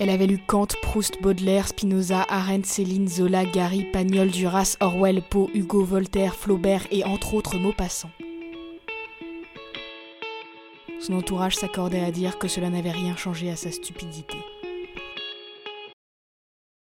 Elle avait lu Kant, Proust, Baudelaire, Spinoza, Arendt, Céline, Zola, Gary, Pagnol, Duras, Orwell, Poe, Hugo, Voltaire, Flaubert et entre autres mots passants. Son entourage s'accordait à dire que cela n'avait rien changé à sa stupidité.